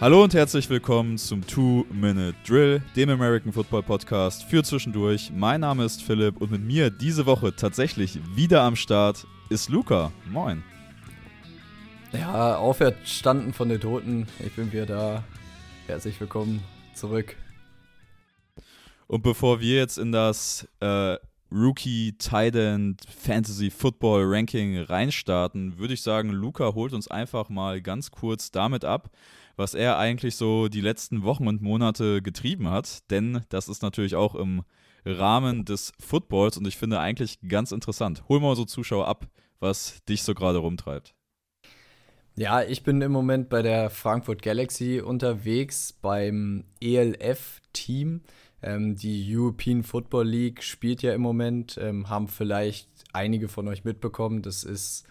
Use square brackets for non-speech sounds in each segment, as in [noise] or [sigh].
Hallo und herzlich willkommen zum Two-Minute Drill, dem American Football Podcast für zwischendurch. Mein Name ist Philipp und mit mir diese Woche tatsächlich wieder am Start ist Luca. Moin. Ja, auferstanden von den Toten. Ich bin wieder da. Herzlich willkommen zurück. Und bevor wir jetzt in das äh, Rookie Titan Fantasy Football Ranking reinstarten, würde ich sagen, Luca holt uns einfach mal ganz kurz damit ab, was er eigentlich so die letzten Wochen und Monate getrieben hat. Denn das ist natürlich auch im Rahmen des Footballs und ich finde eigentlich ganz interessant. Hol mal so Zuschauer ab, was dich so gerade rumtreibt. Ja, ich bin im Moment bei der Frankfurt Galaxy unterwegs beim ELF-Team. Ähm, die European Football League spielt ja im Moment, ähm, haben vielleicht einige von euch mitbekommen. Das ist,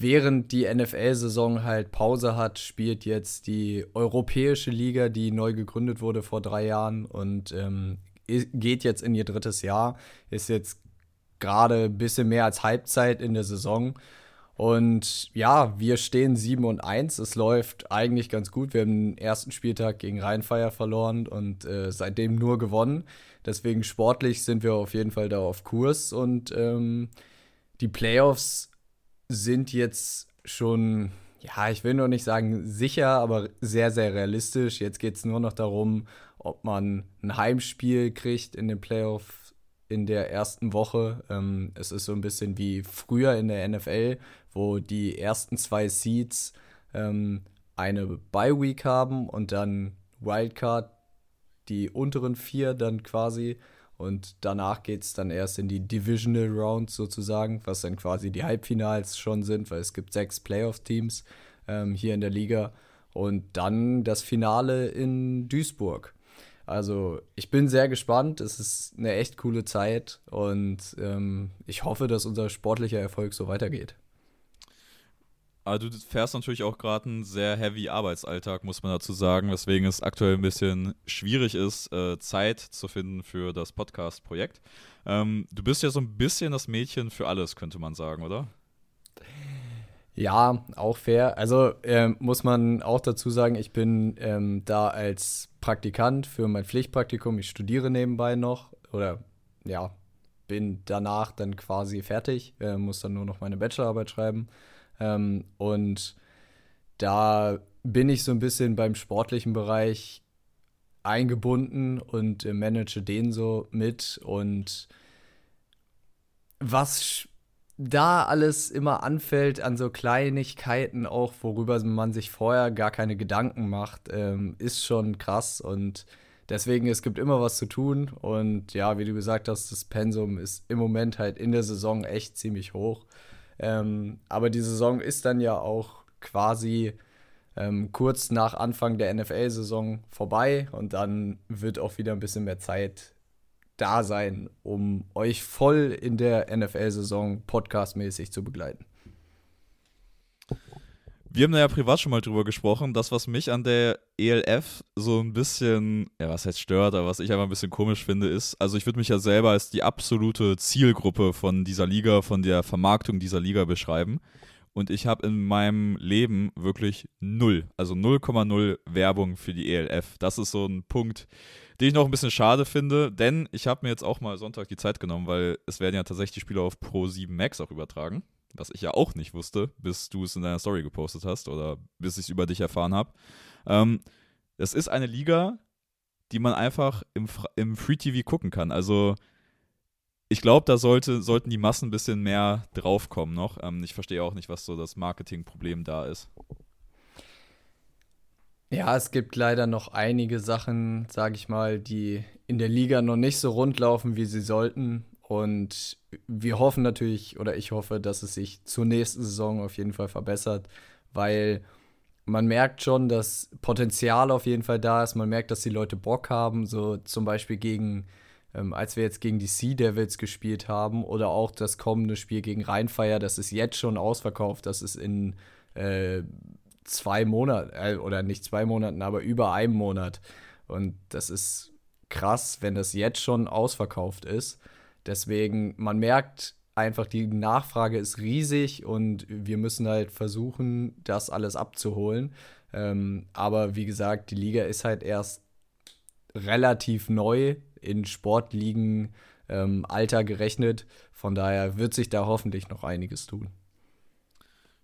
während die NFL-Saison halt Pause hat, spielt jetzt die Europäische Liga, die neu gegründet wurde vor drei Jahren und ähm, geht jetzt in ihr drittes Jahr. Ist jetzt gerade ein bisschen mehr als Halbzeit in der Saison. Und ja, wir stehen 7 und 1. Es läuft eigentlich ganz gut. Wir haben den ersten Spieltag gegen Rheinfeier verloren und äh, seitdem nur gewonnen. Deswegen sportlich sind wir auf jeden Fall da auf Kurs. Und ähm, die Playoffs sind jetzt schon, ja, ich will noch nicht sagen sicher, aber sehr, sehr realistisch. Jetzt geht es nur noch darum, ob man ein Heimspiel kriegt in den Playoffs in der ersten Woche. Ähm, es ist so ein bisschen wie früher in der NFL, wo die ersten zwei Seeds ähm, eine Bye Week haben und dann Wildcard die unteren vier dann quasi. Und danach geht es dann erst in die Divisional Rounds sozusagen, was dann quasi die Halbfinals schon sind, weil es gibt sechs Playoff-Teams ähm, hier in der Liga. Und dann das Finale in Duisburg. Also ich bin sehr gespannt. Es ist eine echt coole Zeit und ähm, ich hoffe, dass unser sportlicher Erfolg so weitergeht. Aber du fährst natürlich auch gerade einen sehr heavy Arbeitsalltag, muss man dazu sagen, weswegen es aktuell ein bisschen schwierig ist, äh, Zeit zu finden für das Podcast-Projekt. Ähm, du bist ja so ein bisschen das Mädchen für alles, könnte man sagen, oder? Ja, auch fair. Also ähm, muss man auch dazu sagen, ich bin ähm, da als Praktikant für mein Pflichtpraktikum. Ich studiere nebenbei noch oder ja, bin danach dann quasi fertig, äh, muss dann nur noch meine Bachelorarbeit schreiben. Ähm, und da bin ich so ein bisschen beim sportlichen Bereich eingebunden und äh, manage den so mit. Und was da alles immer anfällt an so Kleinigkeiten auch, worüber man sich vorher gar keine Gedanken macht, ähm, ist schon krass und deswegen, es gibt immer was zu tun und ja, wie du gesagt hast, das Pensum ist im Moment halt in der Saison echt ziemlich hoch. Ähm, aber die Saison ist dann ja auch quasi ähm, kurz nach Anfang der NFL-Saison vorbei und dann wird auch wieder ein bisschen mehr Zeit da sein, um euch voll in der NFL-Saison podcastmäßig zu begleiten. Wir haben da ja privat schon mal drüber gesprochen. Das, was mich an der ELF so ein bisschen, ja, was heißt stört, aber was ich einfach ein bisschen komisch finde, ist, also ich würde mich ja selber als die absolute Zielgruppe von dieser Liga, von der Vermarktung dieser Liga beschreiben. Und ich habe in meinem Leben wirklich null, also 0,0 Werbung für die ELF. Das ist so ein Punkt, den ich noch ein bisschen schade finde, denn ich habe mir jetzt auch mal Sonntag die Zeit genommen, weil es werden ja tatsächlich die Spiele auf Pro 7 Max auch übertragen, was ich ja auch nicht wusste, bis du es in deiner Story gepostet hast oder bis ich es über dich erfahren habe. Ähm, es ist eine Liga, die man einfach im, im Free TV gucken kann. Also ich glaube, da sollte, sollten die Massen ein bisschen mehr draufkommen noch. Ähm, ich verstehe auch nicht, was so das Marketingproblem da ist. Ja, es gibt leider noch einige Sachen, sage ich mal, die in der Liga noch nicht so rund laufen, wie sie sollten. Und wir hoffen natürlich, oder ich hoffe, dass es sich zur nächsten Saison auf jeden Fall verbessert, weil man merkt schon, dass Potenzial auf jeden Fall da ist. Man merkt, dass die Leute Bock haben, so zum Beispiel gegen, ähm, als wir jetzt gegen die Sea Devils gespielt haben oder auch das kommende Spiel gegen Rheinfeier, das ist jetzt schon ausverkauft. Das ist in äh, zwei Monaten, äh, oder nicht zwei Monaten, aber über einem Monat. Und das ist krass, wenn das jetzt schon ausverkauft ist. Deswegen, man merkt einfach, die Nachfrage ist riesig und wir müssen halt versuchen, das alles abzuholen. Ähm, aber wie gesagt, die Liga ist halt erst relativ neu in Sportligen ähm, Alter gerechnet. Von daher wird sich da hoffentlich noch einiges tun.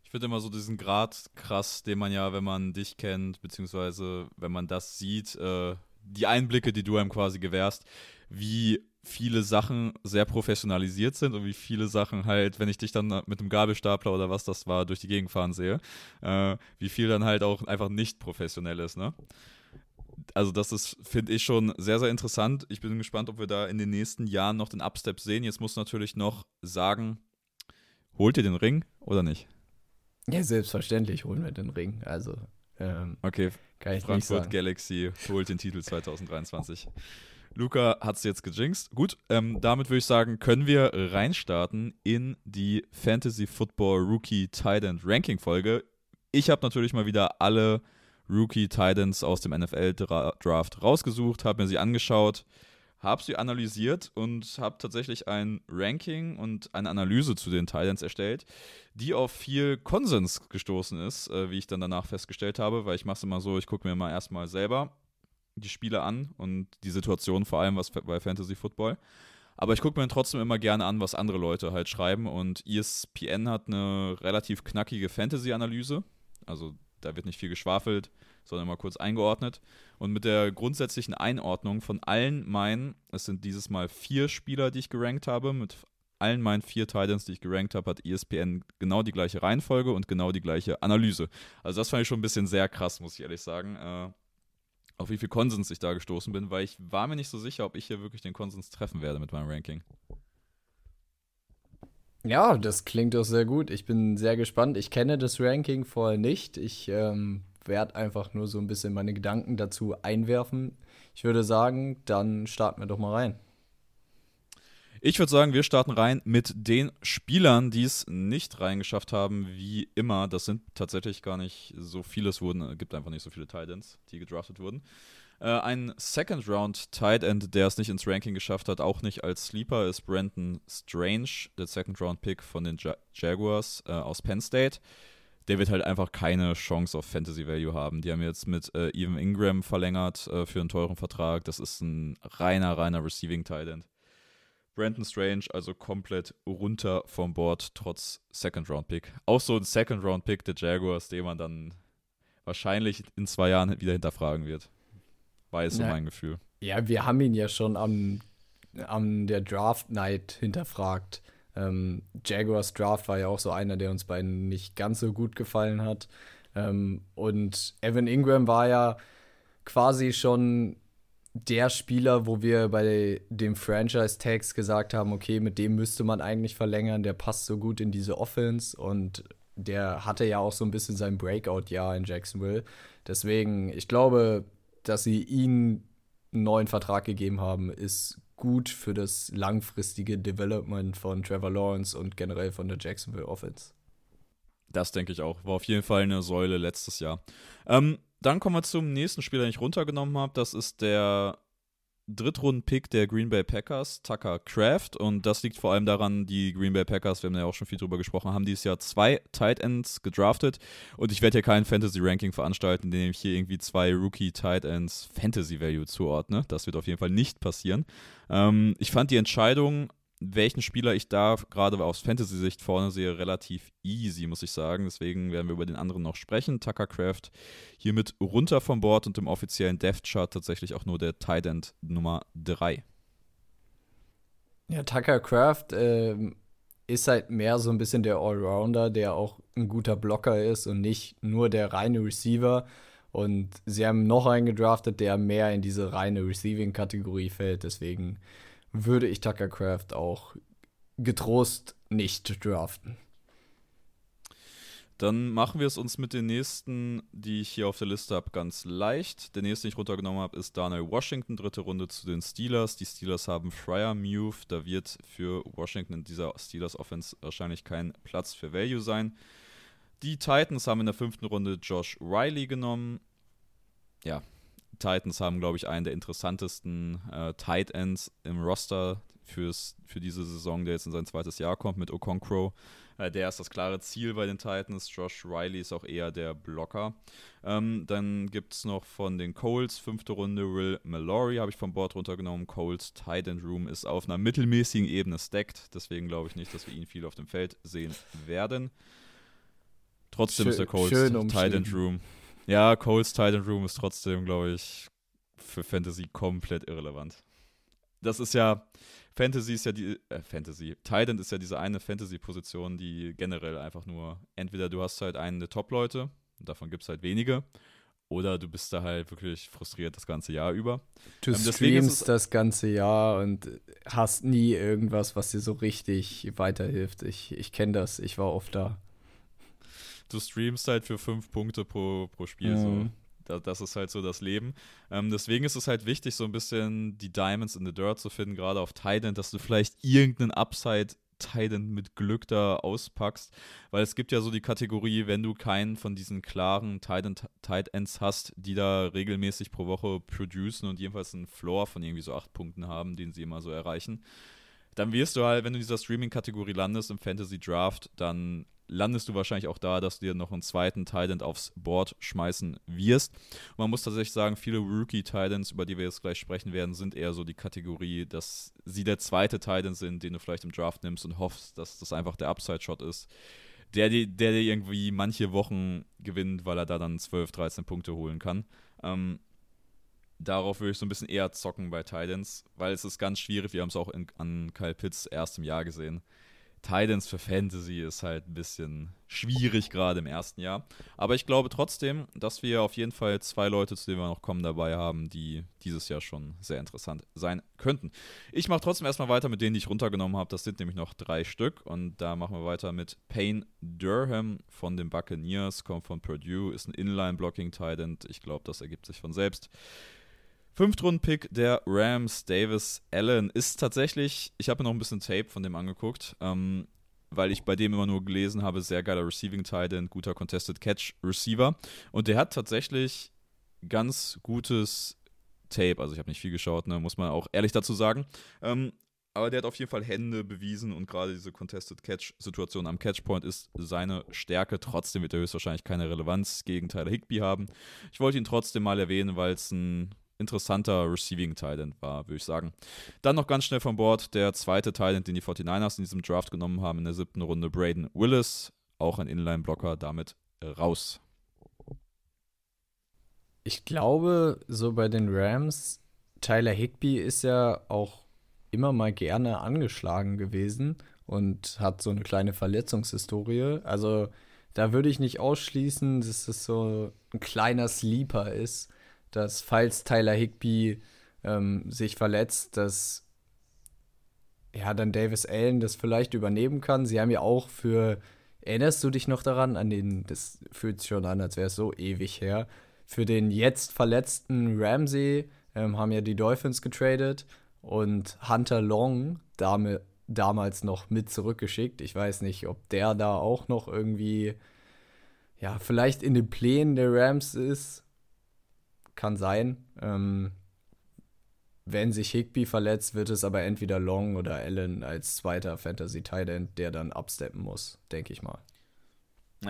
Ich finde immer so diesen Grad krass, den man ja, wenn man dich kennt, beziehungsweise wenn man das sieht, äh, die Einblicke, die du einem quasi gewährst, wie viele Sachen sehr professionalisiert sind und wie viele Sachen halt, wenn ich dich dann mit einem Gabelstapler oder was das war, durch die Gegend fahren sehe, äh, wie viel dann halt auch einfach nicht professionell ist, ne? Also das ist, finde ich, schon sehr, sehr interessant. Ich bin gespannt, ob wir da in den nächsten Jahren noch den Upstep sehen. Jetzt muss natürlich noch sagen, holt ihr den Ring oder nicht? Ja, selbstverständlich holen wir den Ring. Also, ähm, okay, Frankfurt Galaxy holt den Titel 2023. Luca hat es jetzt gejinxt. Gut, ähm, damit würde ich sagen, können wir reinstarten in die Fantasy Football Rookie Titan Ranking Folge. Ich habe natürlich mal wieder alle Rookie Titans aus dem NFL Draft rausgesucht, habe mir sie angeschaut, habe sie analysiert und habe tatsächlich ein Ranking und eine Analyse zu den Titans erstellt, die auf viel Konsens gestoßen ist, äh, wie ich dann danach festgestellt habe, weil ich mache es immer so, ich gucke mir mal erstmal selber die Spiele an und die Situation vor allem was bei Fantasy Football. Aber ich gucke mir trotzdem immer gerne an, was andere Leute halt schreiben. Und ESPN hat eine relativ knackige Fantasy-Analyse. Also da wird nicht viel geschwafelt, sondern immer kurz eingeordnet. Und mit der grundsätzlichen Einordnung von allen meinen, es sind dieses Mal vier Spieler, die ich gerankt habe, mit allen meinen vier Titans, die ich gerankt habe, hat ESPN genau die gleiche Reihenfolge und genau die gleiche Analyse. Also das fand ich schon ein bisschen sehr krass, muss ich ehrlich sagen. Äh, auf wie viel Konsens ich da gestoßen bin, weil ich war mir nicht so sicher, ob ich hier wirklich den Konsens treffen werde mit meinem Ranking. Ja, das klingt doch sehr gut. Ich bin sehr gespannt. Ich kenne das Ranking vorher nicht. Ich ähm, werde einfach nur so ein bisschen meine Gedanken dazu einwerfen. Ich würde sagen, dann starten wir doch mal rein. Ich würde sagen, wir starten rein mit den Spielern, die es nicht reingeschafft haben, wie immer. Das sind tatsächlich gar nicht so viele. Es wurden, gibt einfach nicht so viele Tight Ends, die gedraftet wurden. Äh, ein Second Round Tight End, der es nicht ins Ranking geschafft hat, auch nicht als Sleeper, ist Brandon Strange, der Second Round Pick von den ja Jaguars äh, aus Penn State. Der wird halt einfach keine Chance auf Fantasy Value haben. Die haben jetzt mit äh, Evan Ingram verlängert äh, für einen teuren Vertrag. Das ist ein reiner, reiner Receiving Tight End. Brandon Strange also komplett runter vom Board, trotz Second-Round-Pick. Auch so ein Second-Round-Pick der Jaguars, den man dann wahrscheinlich in zwei Jahren wieder hinterfragen wird. War jetzt so mein Gefühl. Ja, wir haben ihn ja schon am, am der Draft-Night hinterfragt. Ähm, Jaguars Draft war ja auch so einer, der uns beiden nicht ganz so gut gefallen hat. Ähm, und Evan Ingram war ja quasi schon der Spieler, wo wir bei dem Franchise-Tags gesagt haben, okay, mit dem müsste man eigentlich verlängern, der passt so gut in diese Offense und der hatte ja auch so ein bisschen sein Breakout-Jahr in Jacksonville. Deswegen, ich glaube, dass sie ihm einen neuen Vertrag gegeben haben, ist gut für das langfristige Development von Trevor Lawrence und generell von der Jacksonville Offense. Das denke ich auch. War auf jeden Fall eine Säule letztes Jahr. Ähm, dann kommen wir zum nächsten Spieler, den ich runtergenommen habe. Das ist der Drittrunden-Pick der Green Bay Packers, Tucker Craft. Und das liegt vor allem daran, die Green Bay Packers, wir haben ja auch schon viel drüber gesprochen, haben dieses Jahr zwei Tight Ends gedraftet. Und ich werde hier kein Fantasy-Ranking veranstalten, indem ich hier irgendwie zwei Rookie-Tight Ends Fantasy-Value zuordne. Das wird auf jeden Fall nicht passieren. Ähm, ich fand die Entscheidung welchen Spieler ich da gerade aus Fantasy-Sicht vorne sehe, relativ easy, muss ich sagen. Deswegen werden wir über den anderen noch sprechen. Tucker Craft hiermit runter vom Board und im offiziellen Death-Chart tatsächlich auch nur der Tight End Nummer 3. Ja, Tucker Craft äh, ist halt mehr so ein bisschen der Allrounder, der auch ein guter Blocker ist und nicht nur der reine Receiver. Und sie haben noch einen gedraftet, der mehr in diese reine Receiving-Kategorie fällt. Deswegen würde ich Tucker Craft auch getrost nicht draften. Dann machen wir es uns mit den nächsten, die ich hier auf der Liste habe, ganz leicht. Der nächste, den ich runtergenommen habe, ist Daniel Washington, dritte Runde zu den Steelers. Die Steelers haben Fryer Move. Da wird für Washington in dieser Steelers Offense wahrscheinlich kein Platz für Value sein. Die Titans haben in der fünften Runde Josh Riley genommen. Ja, Titans haben, glaube ich, einen der interessantesten äh, Tight Ends im Roster fürs, für diese Saison, der jetzt in sein zweites Jahr kommt mit Okonkwo. Äh, der ist das klare Ziel bei den Titans. Josh Riley ist auch eher der Blocker. Ähm, dann gibt es noch von den Coles, fünfte Runde, Will Mallory habe ich vom Board runtergenommen. Coles Titan Room ist auf einer mittelmäßigen Ebene stacked. Deswegen glaube ich nicht, dass wir ihn viel auf dem Feld sehen werden. Trotzdem schön, ist der Coles Titan Room. Ja, Coles Titan Room ist trotzdem, glaube ich, für Fantasy komplett irrelevant. Das ist ja, Fantasy ist ja die, äh, Fantasy, Titan ist ja diese eine Fantasy-Position, die generell einfach nur, entweder du hast halt einen der Top-Leute, davon gibt es halt wenige, oder du bist da halt wirklich frustriert das ganze Jahr über. Du ähm, streamst das ganze Jahr und hast nie irgendwas, was dir so richtig weiterhilft. Ich, ich kenne das, ich war oft da. Du streamst halt für fünf Punkte pro, pro Spiel mhm. so das ist halt so das Leben. Ähm, deswegen ist es halt wichtig, so ein bisschen die Diamonds in the Dirt zu finden, gerade auf Titan, dass du vielleicht irgendeinen Upside Titan mit Glück da auspackst, weil es gibt ja so die Kategorie, wenn du keinen von diesen klaren Titan Tight Ends hast, die da regelmäßig pro Woche producen und jedenfalls einen Floor von irgendwie so acht Punkten haben, den sie immer so erreichen, dann wirst du halt, wenn du in dieser Streaming-Kategorie landest im Fantasy Draft, dann landest du wahrscheinlich auch da, dass du dir noch einen zweiten Titan aufs Board schmeißen wirst. Und man muss tatsächlich sagen, viele Rookie-Titans, über die wir jetzt gleich sprechen werden, sind eher so die Kategorie, dass sie der zweite Titan sind, den du vielleicht im Draft nimmst und hoffst, dass das einfach der Upside-Shot ist, der, der dir irgendwie manche Wochen gewinnt, weil er da dann 12, 13 Punkte holen kann. Ähm, darauf würde ich so ein bisschen eher zocken bei Titans, weil es ist ganz schwierig, wir haben es auch in, an Kyle Pitts erstem Jahr gesehen Titans für Fantasy ist halt ein bisschen schwierig gerade im ersten Jahr. Aber ich glaube trotzdem, dass wir auf jeden Fall zwei Leute, zu denen wir noch kommen, dabei haben, die dieses Jahr schon sehr interessant sein könnten. Ich mache trotzdem erstmal weiter mit denen, die ich runtergenommen habe. Das sind nämlich noch drei Stück. Und da machen wir weiter mit Payne Durham von den Buccaneers, kommt von Purdue, ist ein Inline-Blocking-Titan. Ich glaube, das ergibt sich von selbst. Fünftrunden-Pick der Rams, Davis Allen, ist tatsächlich, ich habe mir noch ein bisschen Tape von dem angeguckt, ähm, weil ich bei dem immer nur gelesen habe, sehr geiler Receiving Titan, guter Contested Catch Receiver. Und der hat tatsächlich ganz gutes Tape, also ich habe nicht viel geschaut, ne, muss man auch ehrlich dazu sagen. Ähm, aber der hat auf jeden Fall Hände bewiesen und gerade diese Contested Catch-Situation am Catchpoint ist seine Stärke. Trotzdem wird er höchstwahrscheinlich keine Relevanz gegen Tyler Higby haben. Ich wollte ihn trotzdem mal erwähnen, weil es ein interessanter Receiving Titan war, würde ich sagen. Dann noch ganz schnell von Bord der zweite Titan, den die 49ers in diesem Draft genommen haben, in der siebten Runde, Braden Willis, auch ein Inline-Blocker, damit raus. Ich glaube, so bei den Rams, Tyler Higby ist ja auch immer mal gerne angeschlagen gewesen und hat so eine kleine Verletzungshistorie. Also da würde ich nicht ausschließen, dass es so ein kleiner Sleeper ist dass falls Tyler Higby ähm, sich verletzt, dass ja dann Davis Allen das vielleicht übernehmen kann. Sie haben ja auch für, erinnerst du dich noch daran, an den, das fühlt sich schon an, als wäre es so ewig her, für den jetzt verletzten Ramsey ähm, haben ja die Dolphins getradet und Hunter Long dame, damals noch mit zurückgeschickt. Ich weiß nicht, ob der da auch noch irgendwie, ja, vielleicht in den Plänen der Rams ist kann sein. Ähm, wenn sich Higby verletzt, wird es aber entweder Long oder Allen als zweiter Fantasy Tight End, der dann absteppen muss, denke ich mal.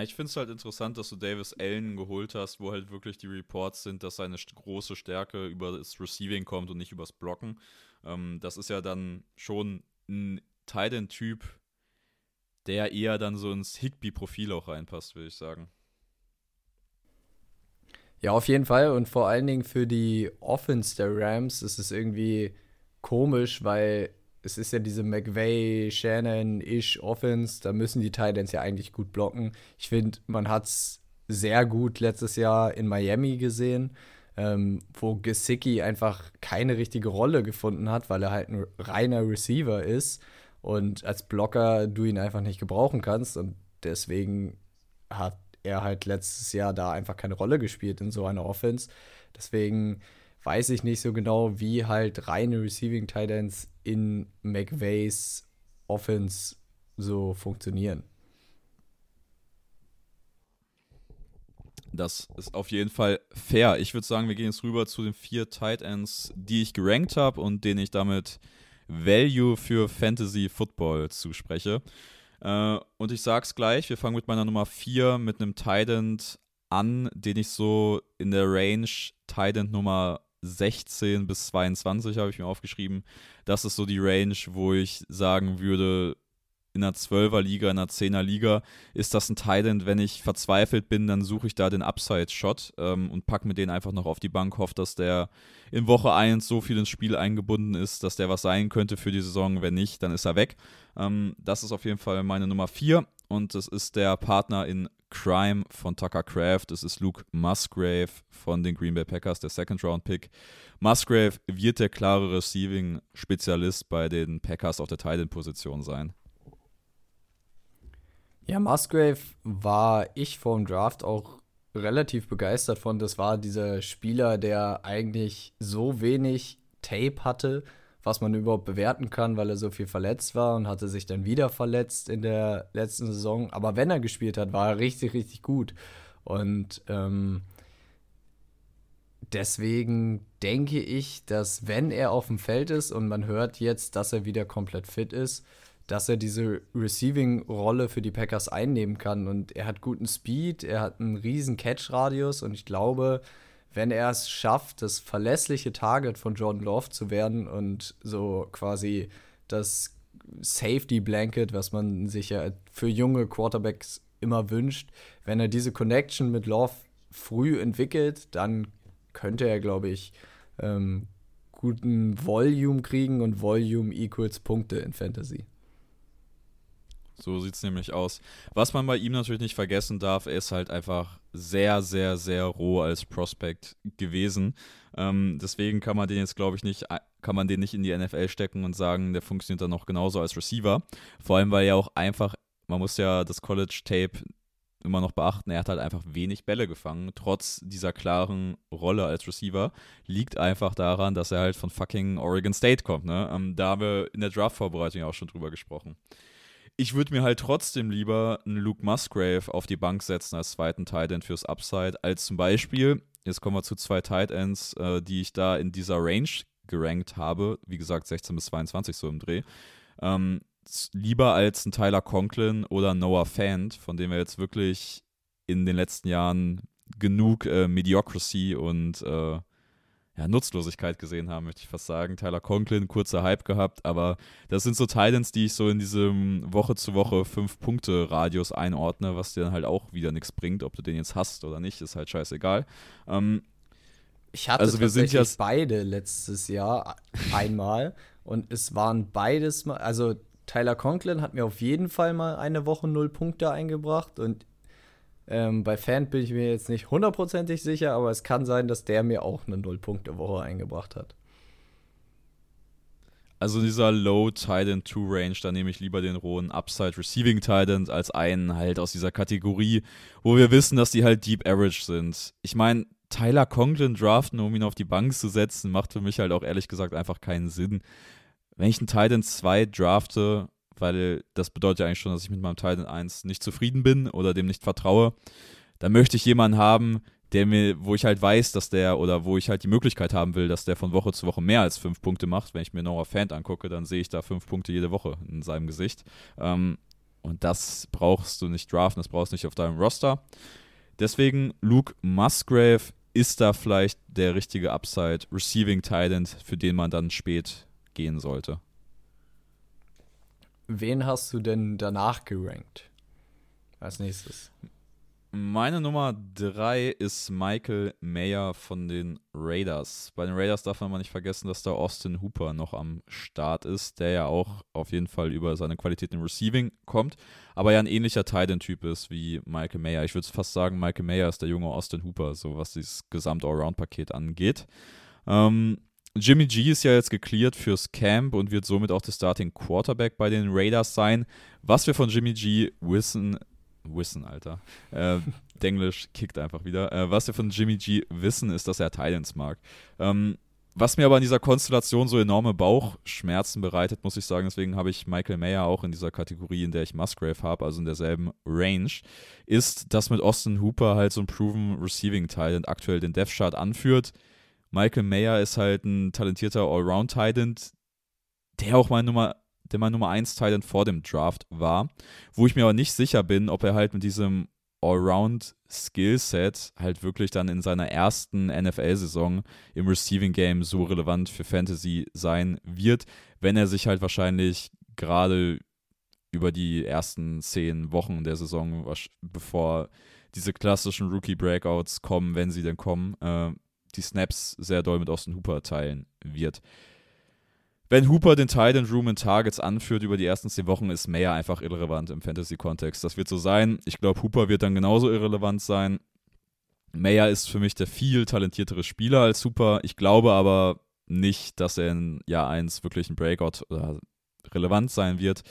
Ich finde es halt interessant, dass du Davis Allen geholt hast, wo halt wirklich die Reports sind, dass seine große Stärke über das Receiving kommt und nicht übers Blocken. Ähm, das ist ja dann schon ein Tight End-Typ, der eher dann so ins Higby-Profil auch reinpasst, würde ich sagen. Ja, auf jeden Fall. Und vor allen Dingen für die Offense der Rams ist es irgendwie komisch, weil es ist ja diese McVay, Shannon-ish Offense. Da müssen die Titans ja eigentlich gut blocken. Ich finde, man hat es sehr gut letztes Jahr in Miami gesehen, ähm, wo Gesicki einfach keine richtige Rolle gefunden hat, weil er halt ein reiner Receiver ist und als Blocker du ihn einfach nicht gebrauchen kannst. Und deswegen hat er halt letztes Jahr da einfach keine Rolle gespielt in so einer Offense. Deswegen weiß ich nicht so genau, wie halt reine Receiving Titans in McVays Offense so funktionieren. Das ist auf jeden Fall fair. Ich würde sagen, wir gehen jetzt rüber zu den vier Tight Ends, die ich gerankt habe und denen ich damit Value für Fantasy Football zuspreche. Äh, und ich sag's gleich, wir fangen mit meiner Nummer 4 mit einem Tident an, den ich so in der Range Tident Nummer 16 bis 22 habe ich mir aufgeschrieben. Das ist so die Range, wo ich sagen würde, in einer 12er Liga, in einer 10er Liga ist das ein Titan, wenn ich verzweifelt bin, dann suche ich da den Upside-Shot ähm, und packe mir den einfach noch auf die Bank, hoffe, dass der in Woche 1 so viel ins Spiel eingebunden ist, dass der was sein könnte für die Saison. Wenn nicht, dann ist er weg. Ähm, das ist auf jeden Fall meine Nummer 4 und das ist der Partner in Crime von Tucker Craft. Es ist Luke Musgrave von den Green Bay Packers, der Second-Round-Pick. Musgrave wird der klare Receiving-Spezialist bei den Packers auf der Titan-Position sein. Ja, Musgrave war ich vor dem Draft auch relativ begeistert von. Das war dieser Spieler, der eigentlich so wenig Tape hatte, was man überhaupt bewerten kann, weil er so viel verletzt war und hatte sich dann wieder verletzt in der letzten Saison. Aber wenn er gespielt hat, war er richtig, richtig gut. Und ähm, deswegen denke ich, dass wenn er auf dem Feld ist und man hört jetzt, dass er wieder komplett fit ist, dass er diese Receiving-Rolle für die Packers einnehmen kann. Und er hat guten Speed, er hat einen riesen Catch-Radius und ich glaube, wenn er es schafft, das verlässliche Target von Jordan Love zu werden und so quasi das Safety Blanket, was man sich ja für junge Quarterbacks immer wünscht, wenn er diese Connection mit Love früh entwickelt, dann könnte er, glaube ich, ähm, guten Volume kriegen und Volume equals Punkte in Fantasy. So sieht es nämlich aus. Was man bei ihm natürlich nicht vergessen darf, er ist halt einfach sehr, sehr, sehr roh als Prospect gewesen. Ähm, deswegen kann man den jetzt, glaube ich, nicht, äh, kann man den nicht in die NFL stecken und sagen, der funktioniert dann noch genauso als Receiver. Vor allem, weil er auch einfach, man muss ja das College-Tape immer noch beachten, er hat halt einfach wenig Bälle gefangen, trotz dieser klaren Rolle als Receiver. Liegt einfach daran, dass er halt von fucking Oregon State kommt. Ne? Ähm, da haben wir in der Draft-Vorbereitung auch schon drüber gesprochen ich würde mir halt trotzdem lieber einen Luke Musgrave auf die Bank setzen als zweiten Tight End fürs Upside, als zum Beispiel, jetzt kommen wir zu zwei Tight Ends, äh, die ich da in dieser Range gerankt habe, wie gesagt 16 bis 22 so im Dreh. Ähm, lieber als ein Tyler Conklin oder Noah Fant, von dem wir jetzt wirklich in den letzten Jahren genug äh, Mediocrity und äh, ja, Nutzlosigkeit gesehen haben, möchte ich fast sagen. Tyler Conklin, kurzer Hype gehabt, aber das sind so Titans, die ich so in diesem Woche zu Woche 5-Punkte-Radius einordne, was dir dann halt auch wieder nichts bringt. Ob du den jetzt hast oder nicht, ist halt scheißegal. Ähm, ich hatte also wir sind ja beide letztes Jahr einmal und es waren beides mal, also Tyler Conklin hat mir auf jeden Fall mal eine Woche null Punkte eingebracht und ähm, bei Fan bin ich mir jetzt nicht hundertprozentig sicher, aber es kann sein, dass der mir auch eine Null-Punkte-Woche eingebracht hat. Also dieser Low Titan 2 Range, da nehme ich lieber den rohen Upside Receiving Titan als einen halt aus dieser Kategorie, wo wir wissen, dass die halt Deep Average sind. Ich meine, Tyler Conklin draften, um ihn auf die Bank zu setzen, macht für mich halt auch ehrlich gesagt einfach keinen Sinn. Wenn ich einen Titan 2 drafte, weil das bedeutet ja eigentlich schon, dass ich mit meinem Titan 1 nicht zufrieden bin oder dem nicht vertraue. Da möchte ich jemanden haben, der mir, wo ich halt weiß, dass der oder wo ich halt die Möglichkeit haben will, dass der von Woche zu Woche mehr als fünf Punkte macht. Wenn ich mir Noah Fant angucke, dann sehe ich da fünf Punkte jede Woche in seinem Gesicht. Ähm, und das brauchst du nicht draften, das brauchst du nicht auf deinem Roster. Deswegen Luke Musgrave ist da vielleicht der richtige Upside Receiving Titan, für den man dann spät gehen sollte. Wen hast du denn danach gerankt? Als nächstes. Meine Nummer 3 ist Michael Mayer von den Raiders. Bei den Raiders darf man mal nicht vergessen, dass da Austin Hooper noch am Start ist, der ja auch auf jeden Fall über seine Qualität im Receiving kommt, aber ja ein ähnlicher Titan-Typ ist wie Michael Mayer. Ich würde fast sagen, Michael Mayer ist der junge Austin Hooper, so was dieses gesamte Allround-Paket angeht. Ähm, Jimmy G ist ja jetzt geklärt fürs Camp und wird somit auch der Starting Quarterback bei den Raiders sein. Was wir von Jimmy G wissen, wissen, Alter. Äh, [laughs] Denglisch kickt einfach wieder. Äh, was wir von Jimmy G wissen, ist, dass er Titans mag. Ähm, was mir aber in dieser Konstellation so enorme Bauchschmerzen bereitet, muss ich sagen, deswegen habe ich Michael Mayer auch in dieser Kategorie, in der ich Musgrave habe, also in derselben Range, ist, dass mit Austin Hooper halt so ein Proven Receiving Talent aktuell den Death Chart anführt. Michael Mayer ist halt ein talentierter Allround-Titan, der auch mein Nummer, der mein Nummer 1 Titan vor dem Draft war, wo ich mir aber nicht sicher bin, ob er halt mit diesem Allround-Skillset halt wirklich dann in seiner ersten NFL-Saison im Receiving Game so relevant für Fantasy sein wird, wenn er sich halt wahrscheinlich gerade über die ersten zehn Wochen der Saison, bevor diese klassischen Rookie-Breakouts kommen, wenn sie denn kommen, äh, die Snaps sehr doll mit Austin Hooper teilen wird. Wenn Hooper den Titan Room in Targets anführt über die ersten zehn Wochen, ist Mayer einfach irrelevant im Fantasy-Kontext. Das wird so sein. Ich glaube, Hooper wird dann genauso irrelevant sein. Mayer ist für mich der viel talentiertere Spieler als Hooper. Ich glaube aber nicht, dass er in Jahr 1 wirklich ein Breakout oder relevant sein wird.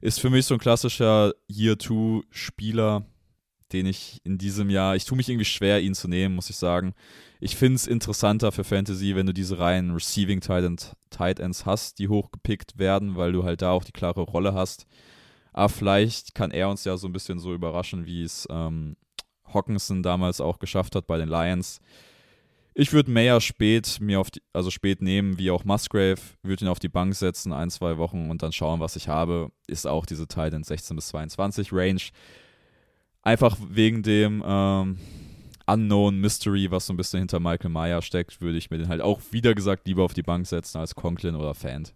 Ist für mich so ein klassischer Year-2-Spieler, den ich in diesem Jahr, ich tue mich irgendwie schwer, ihn zu nehmen, muss ich sagen. Ich finde es interessanter für Fantasy, wenn du diese reinen Receiving Tight Ends hast, die hochgepickt werden, weil du halt da auch die klare Rolle hast. Aber vielleicht kann er uns ja so ein bisschen so überraschen, wie es ähm, Hawkinson damals auch geschafft hat bei den Lions. Ich würde Mayer spät mir auf die, also spät nehmen, wie auch Musgrave, würde ihn auf die Bank setzen, ein, zwei Wochen und dann schauen, was ich habe. Ist auch diese Tight End 16 bis 22 Range. Einfach wegen dem, ähm, Unknown Mystery, was so ein bisschen hinter Michael Meyer steckt, würde ich mir den halt auch wieder gesagt lieber auf die Bank setzen als Conklin oder Fan.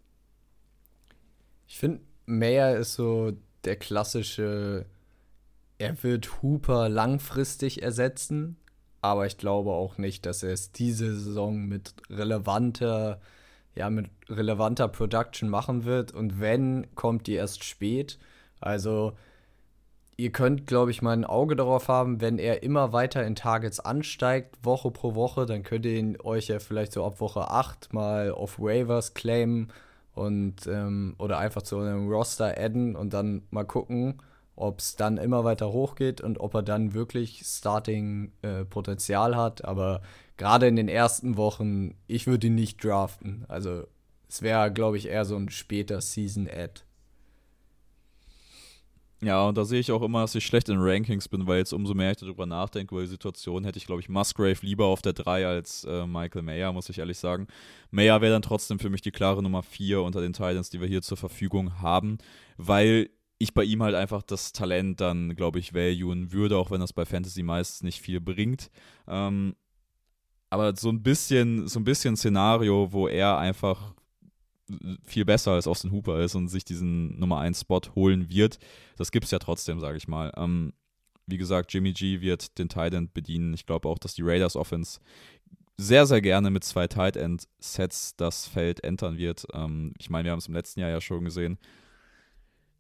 Ich finde, Meyer ist so der klassische, er wird Hooper langfristig ersetzen, aber ich glaube auch nicht, dass er es diese Saison mit relevanter, ja, mit relevanter Production machen wird. Und wenn, kommt die erst spät. Also ihr könnt, glaube ich, mal ein Auge darauf haben, wenn er immer weiter in Targets ansteigt, Woche pro Woche, dann könnt ihr ihn euch ja vielleicht so ab Woche 8 mal auf Waivers claimen und ähm, oder einfach zu einem Roster adden und dann mal gucken, ob es dann immer weiter hochgeht und ob er dann wirklich Starting-Potenzial äh, hat. Aber gerade in den ersten Wochen, ich würde ihn nicht draften. Also es wäre, glaube ich, eher so ein später Season-Ad. Ja, und da sehe ich auch immer, dass ich schlecht in Rankings bin, weil jetzt umso mehr ich darüber nachdenke, über die Situation, hätte ich, glaube ich, Musgrave lieber auf der 3 als äh, Michael Mayer, muss ich ehrlich sagen. Mayer wäre dann trotzdem für mich die klare Nummer 4 unter den Titans, die wir hier zur Verfügung haben, weil ich bei ihm halt einfach das Talent dann, glaube ich, valuen würde, auch wenn das bei Fantasy meist nicht viel bringt. Ähm, aber so ein bisschen, so ein bisschen Szenario, wo er einfach viel besser als Austin Hooper ist und sich diesen Nummer 1 Spot holen wird. Das gibt es ja trotzdem, sage ich mal. Ähm, wie gesagt, Jimmy G wird den Tight End bedienen. Ich glaube auch, dass die Raiders Offense sehr, sehr gerne mit zwei Tight End Sets das Feld entern wird. Ähm, ich meine, wir haben es im letzten Jahr ja schon gesehen.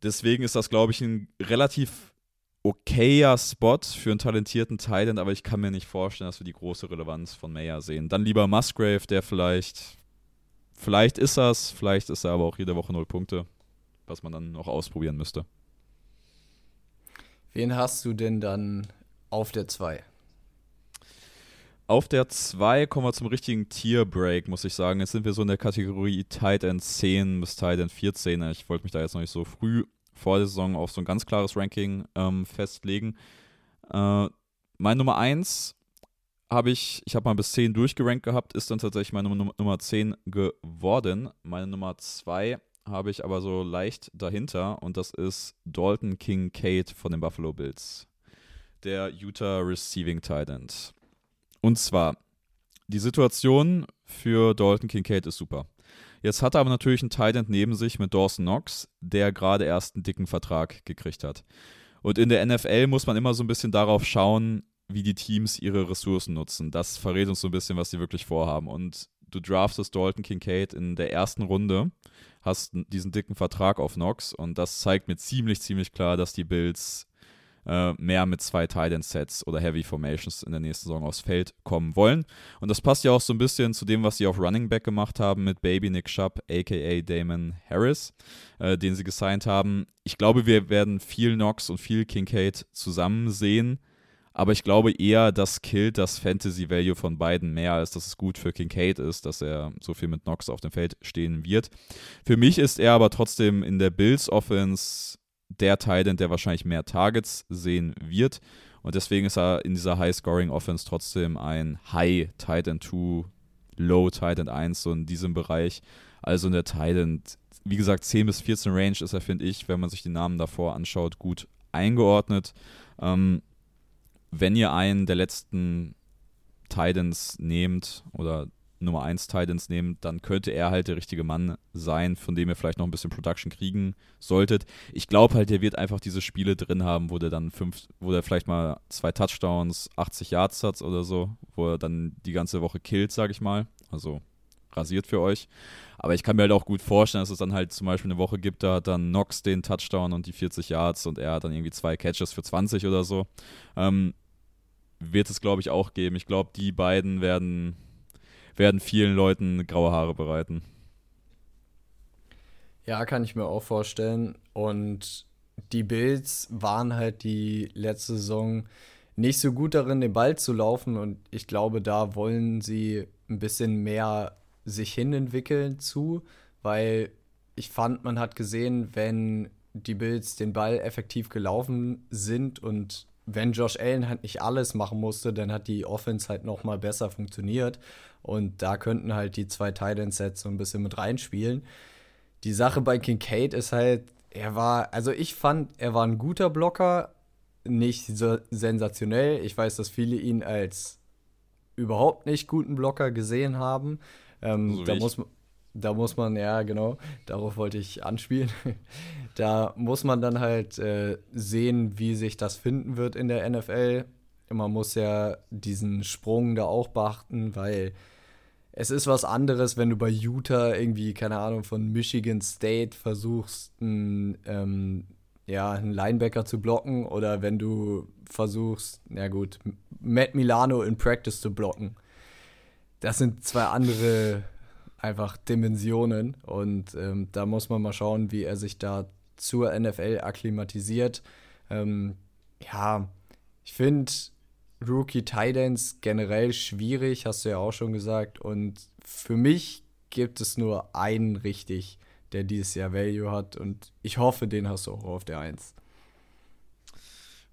Deswegen ist das, glaube ich, ein relativ okayer Spot für einen talentierten Tight End, aber ich kann mir nicht vorstellen, dass wir die große Relevanz von Mayer sehen. Dann lieber Musgrave, der vielleicht Vielleicht ist das, vielleicht ist er aber auch jede Woche null Punkte, was man dann noch ausprobieren müsste. Wen hast du denn dann auf der 2? Auf der 2 kommen wir zum richtigen Tier-Break, muss ich sagen. Jetzt sind wir so in der Kategorie Tight End 10 bis Tight End 14. Ich wollte mich da jetzt noch nicht so früh vor der Saison auf so ein ganz klares Ranking ähm, festlegen. Äh, mein Nummer 1 habe ich, ich habe mal bis 10 durchgerankt gehabt, ist dann tatsächlich meine Nummer, Nummer 10 geworden. Meine Nummer 2 habe ich aber so leicht dahinter und das ist Dalton King Kate von den Buffalo Bills. Der Utah Receiving Tight. Und zwar, die Situation für Dalton Kincaid ist super. Jetzt hat er aber natürlich einen Tight End neben sich mit Dawson Knox, der gerade erst einen dicken Vertrag gekriegt hat. Und in der NFL muss man immer so ein bisschen darauf schauen, wie die Teams ihre Ressourcen nutzen. Das verrät uns so ein bisschen, was sie wirklich vorhaben. Und du draftest Dalton Kincaid in der ersten Runde, hast diesen dicken Vertrag auf Knox und das zeigt mir ziemlich, ziemlich klar, dass die Bills äh, mehr mit zwei Tight Sets oder Heavy Formations in der nächsten Saison aufs Feld kommen wollen. Und das passt ja auch so ein bisschen zu dem, was sie auf Running Back gemacht haben mit Baby Nick Schupp, aka Damon Harris, äh, den sie gesigned haben. Ich glaube, wir werden viel Knox und viel Kincaid zusammen sehen aber ich glaube eher, das killt das Fantasy Value von beiden mehr, als dass es gut für Kincaid ist, dass er so viel mit Knox auf dem Feld stehen wird. Für mich ist er aber trotzdem in der Bills Offense der Titan, der wahrscheinlich mehr Targets sehen wird. Und deswegen ist er in dieser High-Scoring-Offense trotzdem ein High Titan 2, Low Titan 1, so in diesem Bereich. Also in der Titan wie gesagt, 10 bis 14 Range ist er, finde ich, wenn man sich die Namen davor anschaut, gut eingeordnet. Ähm, wenn ihr einen der letzten Titans nehmt oder Nummer 1 Titans nehmt, dann könnte er halt der richtige Mann sein, von dem ihr vielleicht noch ein bisschen Production kriegen solltet. Ich glaube halt, er wird einfach diese Spiele drin haben, wo der dann fünf, wo der vielleicht mal zwei Touchdowns, 80 Yards hat oder so, wo er dann die ganze Woche killt, sage ich mal. Also rasiert für euch. Aber ich kann mir halt auch gut vorstellen, dass es dann halt zum Beispiel eine Woche gibt, da hat dann Knox den Touchdown und die 40 Yards und er hat dann irgendwie zwei Catches für 20 oder so. Ähm, wird es, glaube ich, auch geben. Ich glaube, die beiden werden werden vielen Leuten graue Haare bereiten. Ja, kann ich mir auch vorstellen. Und die Bills waren halt die letzte Saison nicht so gut darin, den Ball zu laufen. Und ich glaube, da wollen sie ein bisschen mehr sich hinentwickeln zu, weil ich fand, man hat gesehen, wenn die Bills den Ball effektiv gelaufen sind und wenn Josh Allen halt nicht alles machen musste, dann hat die Offense halt noch mal besser funktioniert. Und da könnten halt die zwei Titan-Sets so ein bisschen mit reinspielen. Die Sache bei Kincaid ist halt, er war, also ich fand, er war ein guter Blocker, nicht so sensationell. Ich weiß, dass viele ihn als überhaupt nicht guten Blocker gesehen haben. Ähm, so da, muss, da muss man, ja, genau, darauf wollte ich anspielen. [laughs] da muss man dann halt äh, sehen, wie sich das finden wird in der NFL. Man muss ja diesen Sprung da auch beachten, weil es ist was anderes, wenn du bei Utah irgendwie, keine Ahnung, von Michigan State versuchst, einen, ähm, ja, einen Linebacker zu blocken oder wenn du versuchst, na gut, Matt Milano in Practice zu blocken. Das sind zwei andere einfach Dimensionen und ähm, da muss man mal schauen, wie er sich da zur NFL akklimatisiert. Ähm, ja, ich finde, Rookie Titans generell schwierig, hast du ja auch schon gesagt. Und für mich gibt es nur einen richtig, der dieses Jahr Value hat. Und ich hoffe, den hast du auch auf der 1.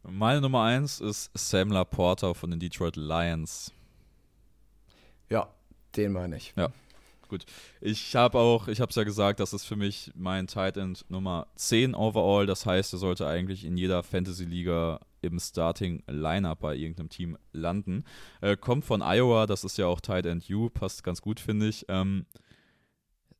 Meine Nummer 1 ist Sam Laporta von den Detroit Lions. Ja, den meine ich. Ja, gut. Ich habe auch, ich habe es ja gesagt, das ist für mich mein Tight End Nummer 10 overall. Das heißt, er sollte eigentlich in jeder Fantasy-Liga im Starting Lineup bei irgendeinem Team landen. Äh, kommt von Iowa, das ist ja auch Tight End U, passt ganz gut, finde ich. Ähm,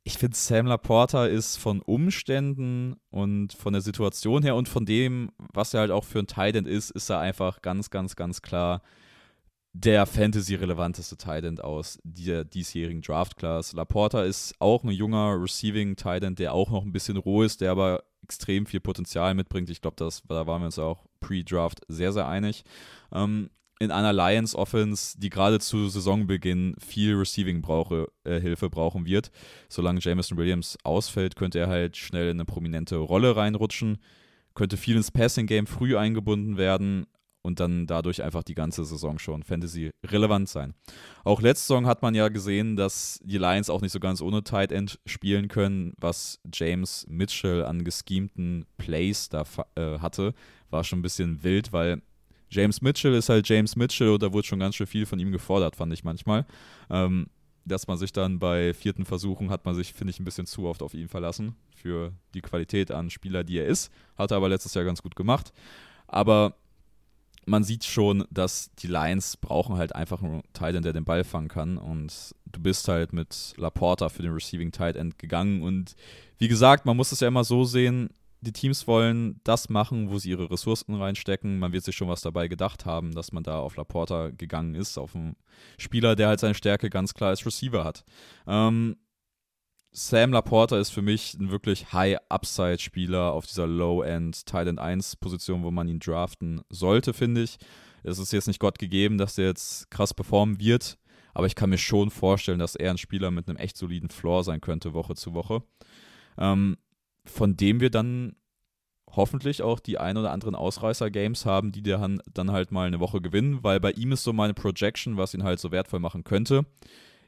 ich finde, Sam Laporta ist von Umständen und von der Situation her und von dem, was er halt auch für ein Tight End ist, ist er einfach ganz, ganz, ganz klar der Fantasy-relevanteste Tight End aus der diesjährigen Draft-Class. Laporta ist auch ein junger Receiving-Tight End, der auch noch ein bisschen roh ist, der aber extrem viel Potenzial mitbringt. Ich glaube, da waren wir uns auch pre-Draft sehr, sehr einig. Ähm, in einer Lions Offense, die gerade zu Saisonbeginn viel Receiving brauche, äh, brauchen wird. Solange Jameson Williams ausfällt, könnte er halt schnell in eine prominente Rolle reinrutschen, könnte viel ins Passing Game früh eingebunden werden, und dann dadurch einfach die ganze Saison schon Fantasy relevant sein. Auch letzte Saison hat man ja gesehen, dass die Lions auch nicht so ganz ohne Tight End spielen können, was James Mitchell an geschemten Plays da äh, hatte, war schon ein bisschen wild, weil James Mitchell ist halt James Mitchell und da wurde schon ganz schön viel von ihm gefordert, fand ich manchmal. Ähm, dass man sich dann bei vierten Versuchen hat man sich, finde ich, ein bisschen zu oft auf ihn verlassen für die Qualität an Spieler, die er ist. Hat er aber letztes Jahr ganz gut gemacht. Aber man sieht schon, dass die Lions brauchen halt einfach einen Tight End, der den Ball fangen kann. Und du bist halt mit Laporta für den Receiving Tight End gegangen. Und wie gesagt, man muss es ja immer so sehen, die Teams wollen das machen, wo sie ihre Ressourcen reinstecken. Man wird sich schon was dabei gedacht haben, dass man da auf Laporta gegangen ist, auf einen Spieler, der halt seine Stärke ganz klar als Receiver hat. Ähm, Sam Laporta ist für mich ein wirklich High-Upside-Spieler auf dieser Low-End End 1-Position, wo man ihn draften sollte, finde ich. Es ist jetzt nicht Gott gegeben, dass der jetzt krass performen wird, aber ich kann mir schon vorstellen, dass er ein Spieler mit einem echt soliden Floor sein könnte, Woche zu Woche. Ähm, von dem wir dann hoffentlich auch die ein oder anderen Ausreißer-Games haben, die der dann halt mal eine Woche gewinnen, weil bei ihm ist so meine Projection, was ihn halt so wertvoll machen könnte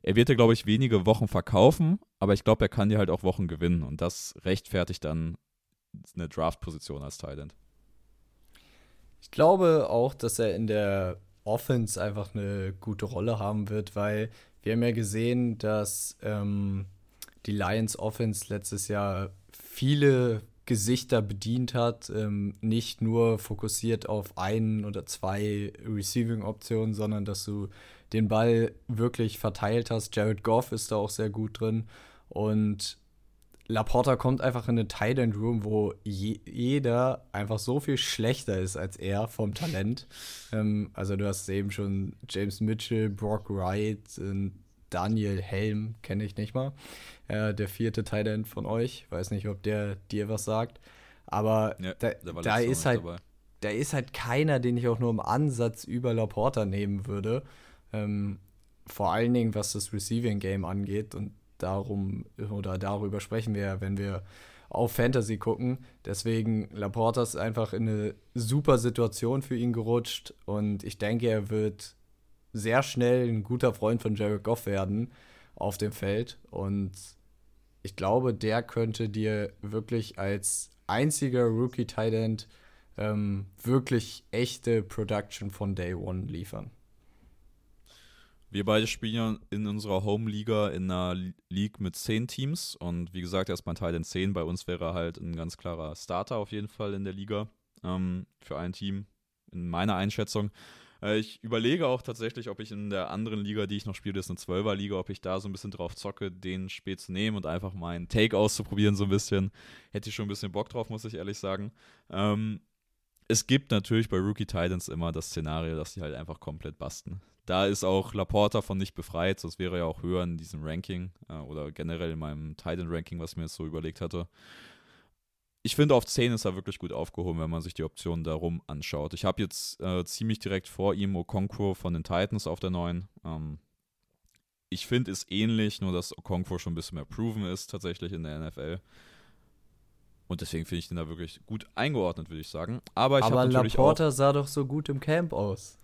er wird ja, glaube ich, wenige Wochen verkaufen, aber ich glaube, er kann dir halt auch Wochen gewinnen und das rechtfertigt dann eine Draft-Position als Thailand. Ich glaube auch, dass er in der Offense einfach eine gute Rolle haben wird, weil wir haben ja gesehen, dass ähm, die Lions Offense letztes Jahr viele Gesichter bedient hat, ähm, nicht nur fokussiert auf einen oder zwei Receiving-Optionen, sondern dass du den Ball wirklich verteilt hast. Jared Goff ist da auch sehr gut drin und Laporta kommt einfach in eine Tight End Room, wo je, jeder einfach so viel schlechter ist als er vom Talent. ähm, also du hast eben schon James Mitchell, Brock Wright, Daniel Helm kenne ich nicht mal. Äh, der vierte Tight End von euch. Weiß nicht, ob der dir was sagt. Aber ja, da, da ist halt, da ist halt keiner, den ich auch nur im Ansatz über Laporta nehmen würde. Ähm, vor allen Dingen, was das Receiving Game angeht. Und darum oder darüber sprechen wir ja, wenn wir auf Fantasy gucken. Deswegen, Laporta ist einfach in eine super Situation für ihn gerutscht und ich denke, er wird sehr schnell ein guter Freund von Jared Goff werden auf dem Feld und ich glaube, der könnte dir wirklich als einziger Rookie Tight End ähm, wirklich echte Production von Day One liefern. Wir beide spielen in unserer Home-Liga in einer League mit zehn Teams und wie gesagt, erstmal Teil in zehn. Bei uns wäre halt ein ganz klarer Starter auf jeden Fall in der Liga ähm, für ein Team, in meiner Einschätzung. Äh, ich überlege auch tatsächlich, ob ich in der anderen Liga, die ich noch spiele, das ist eine Zwölfer-Liga, ob ich da so ein bisschen drauf zocke, den spät zu nehmen und einfach meinen Take auszuprobieren, so ein bisschen. Hätte ich schon ein bisschen Bock drauf, muss ich ehrlich sagen. Ähm, es gibt natürlich bei Rookie Titans immer das Szenario, dass die halt einfach komplett basten. Da ist auch Laporta von nicht befreit, sonst wäre ja auch höher in diesem Ranking äh, oder generell in meinem Titan-Ranking, was ich mir jetzt so überlegt hatte. Ich finde, auf 10 ist er wirklich gut aufgehoben, wenn man sich die Optionen darum anschaut. Ich habe jetzt äh, ziemlich direkt vor ihm Okonkwo von den Titans auf der 9. Ähm, ich finde es ähnlich, nur dass Okonkwo schon ein bisschen mehr proven ist, tatsächlich in der NFL. Und deswegen finde ich den da wirklich gut eingeordnet, würde ich sagen. Aber ich Aber Laporta sah doch so gut im Camp aus.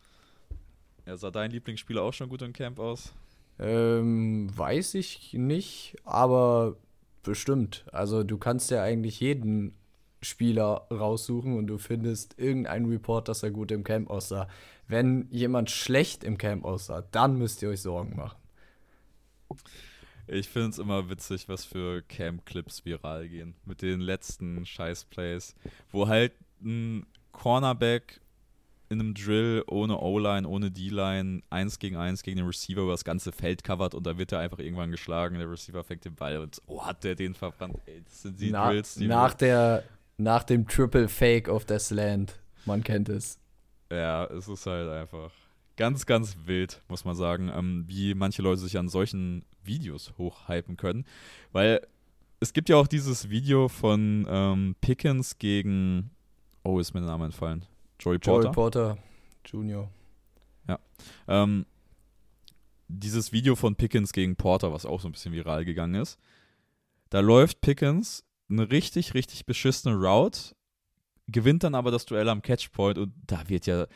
Ja, sah dein Lieblingsspieler auch schon gut im Camp aus? Ähm, weiß ich nicht, aber bestimmt. Also du kannst ja eigentlich jeden Spieler raussuchen und du findest irgendeinen Report, dass er gut im Camp aussah. Wenn jemand schlecht im Camp aussah, dann müsst ihr euch Sorgen machen. Ich finde es immer witzig, was für Camp-Clips viral gehen. Mit den letzten Scheiß-Plays, wo halt ein Cornerback in einem Drill ohne O-Line, ohne D-Line, eins gegen eins gegen den Receiver über das ganze Feld covert und da wird er einfach irgendwann geschlagen. Der Receiver fängt den Ball und oh, hat der den verbrannt. Ey, das sind die Na, Drills, die nach, der, nach dem Triple Fake of the Slant. Man kennt es. Ja, es ist halt einfach ganz, ganz wild, muss man sagen, ähm, wie manche Leute sich an solchen Videos hochhypen können. Weil es gibt ja auch dieses Video von ähm, Pickens gegen. Oh, ist mir der Name entfallen. Joey Porter. Joey Porter Jr. Ja. Ähm, dieses Video von Pickens gegen Porter, was auch so ein bisschen viral gegangen ist. Da läuft Pickens eine richtig, richtig beschissene Route, gewinnt dann aber das Duell am Catchpoint und da wird ja,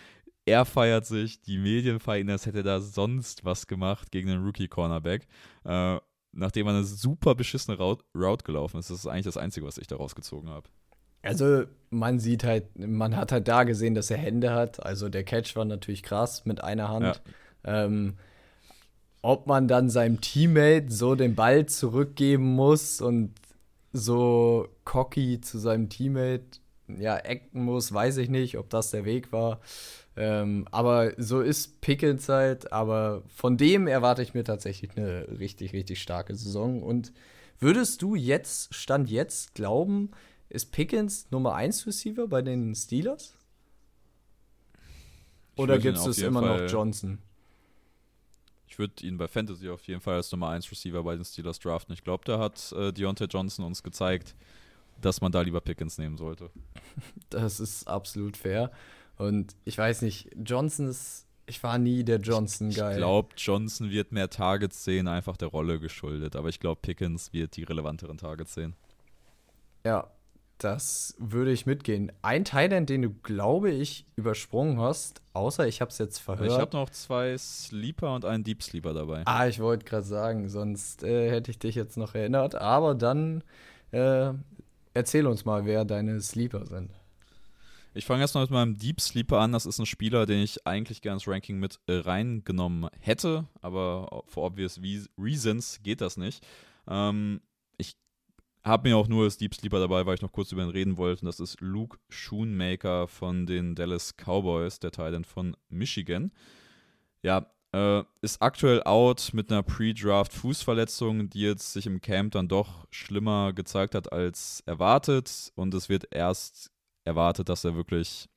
er feiert sich, die Medien feiern, ihn, als hätte er da sonst was gemacht gegen den Rookie-Cornerback. Äh, nachdem er eine super beschissene Route, Route gelaufen ist. Das ist eigentlich das Einzige, was ich da rausgezogen habe. Also man sieht halt, man hat halt da gesehen, dass er Hände hat. Also der Catch war natürlich krass mit einer Hand. Ja. Ähm, ob man dann seinem Teammate so den Ball zurückgeben muss und so cocky zu seinem Teammate ja acten muss, weiß ich nicht, ob das der Weg war. Ähm, aber so ist Pickens halt. Aber von dem erwarte ich mir tatsächlich eine richtig, richtig starke Saison. Und würdest du jetzt, Stand jetzt, glauben, ist Pickens Nummer 1 Receiver bei den Steelers? Oder gibt es immer Fall, noch Johnson? Ich würde ihn bei Fantasy auf jeden Fall als Nummer 1 Receiver bei den Steelers draften. Ich glaube, da hat äh, Deontay Johnson uns gezeigt, dass man da lieber Pickens nehmen sollte. [laughs] Das ist absolut fair. Und ich weiß nicht, Johnson ist. Ich war nie der Johnson-Guy. Ich glaube, Johnson wird mehr Targets sehen, einfach der Rolle geschuldet. Aber ich glaube, Pickens wird die relevanteren Targets sehen. Ja, das würde ich mitgehen. Ein Thailand, den du, glaube ich, übersprungen hast, außer ich habe es jetzt verhört. Ich habe noch zwei Sleeper und einen Deep Sleeper dabei. Ah, ich wollte gerade sagen, sonst äh, hätte ich dich jetzt noch erinnert. Aber dann äh, erzähl uns mal, wer deine Sleeper sind. Ich fange erstmal mit meinem Deep Sleeper an. Das ist ein Spieler, den ich eigentlich gerne ins Ranking mit äh, reingenommen hätte, aber for obvious reasons geht das nicht. Ähm, habe mir auch nur Deep Sleeper dabei, weil ich noch kurz über ihn reden wollte. Und das ist Luke Schoonmaker von den Dallas Cowboys, der Titan von Michigan. Ja, äh, ist aktuell out mit einer Pre-Draft-Fußverletzung, die jetzt sich im Camp dann doch schlimmer gezeigt hat als erwartet. Und es wird erst erwartet, dass er wirklich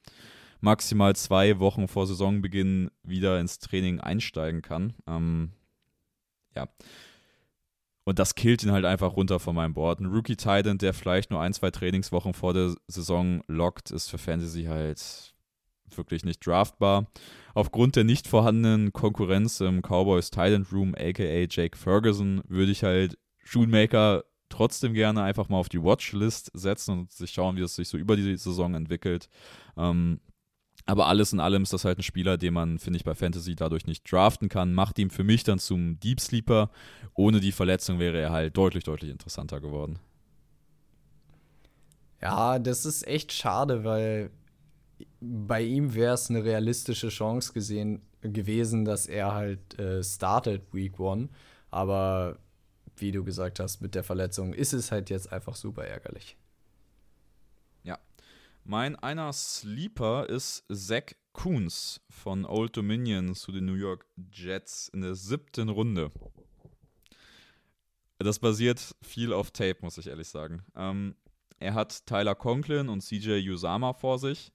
maximal zwei Wochen vor Saisonbeginn wieder ins Training einsteigen kann. Ähm, ja. Und das killt ihn halt einfach runter von meinem Board. Ein Rookie Titan, der vielleicht nur ein, zwei Trainingswochen vor der Saison lockt, ist für Fantasy halt wirklich nicht draftbar. Aufgrund der nicht vorhandenen Konkurrenz im Cowboys Titan Room, aka Jake Ferguson, würde ich halt Shoemaker trotzdem gerne einfach mal auf die Watchlist setzen und sich schauen, wie es sich so über die Saison entwickelt. Ähm, aber alles in allem ist das halt ein Spieler, den man, finde ich, bei Fantasy dadurch nicht draften kann. Macht ihm für mich dann zum Deep Sleeper. Ohne die Verletzung wäre er halt deutlich, deutlich interessanter geworden. Ja, das ist echt schade, weil bei ihm wäre es eine realistische Chance gesehen, gewesen, dass er halt äh, startet Week One. Aber wie du gesagt hast, mit der Verletzung ist es halt jetzt einfach super ärgerlich. Mein einer Sleeper ist Zach Coons von Old Dominion zu den New York Jets in der siebten Runde. Das basiert viel auf Tape, muss ich ehrlich sagen. Ähm, er hat Tyler Conklin und CJ Usama vor sich.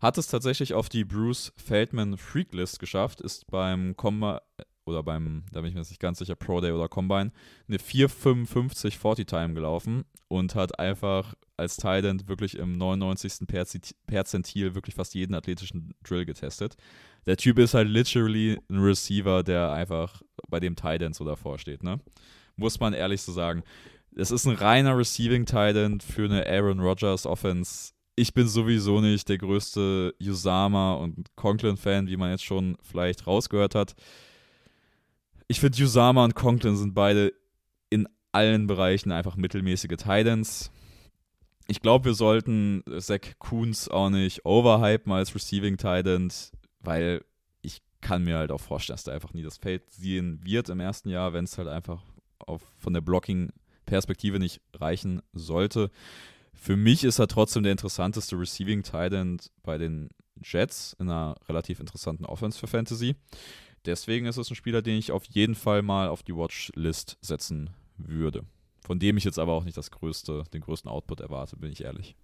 Hat es tatsächlich auf die Bruce Feldman Freaklist geschafft, ist beim Comba oder beim, da bin ich mir jetzt nicht ganz sicher, Pro Day oder Combine, eine 4,55 40 Time gelaufen und hat einfach als Thailand wirklich im 99. Perzentil wirklich fast jeden athletischen Drill getestet. Der Typ ist halt literally ein Receiver, der einfach bei dem Titan so davor steht, ne? Muss man ehrlich so sagen. Es ist ein reiner Receiving Titan für eine Aaron Rodgers Offense. Ich bin sowieso nicht der größte Usama und Conklin-Fan, wie man jetzt schon vielleicht rausgehört hat. Ich finde, Usama und Conklin sind beide in allen Bereichen einfach mittelmäßige Titans. Ich glaube, wir sollten Zach Coons auch nicht overhypen als Receiving Titan, weil ich kann mir halt auch vorstellen, dass der einfach nie das Feld sehen wird im ersten Jahr, wenn es halt einfach auf, von der Blocking-Perspektive nicht reichen sollte. Für mich ist er trotzdem der interessanteste Receiving Titan bei den Jets in einer relativ interessanten Offense für Fantasy. Deswegen ist es ein Spieler, den ich auf jeden Fall mal auf die Watchlist setzen würde. Von dem ich jetzt aber auch nicht das größte, den größten Output erwarte, bin ich ehrlich.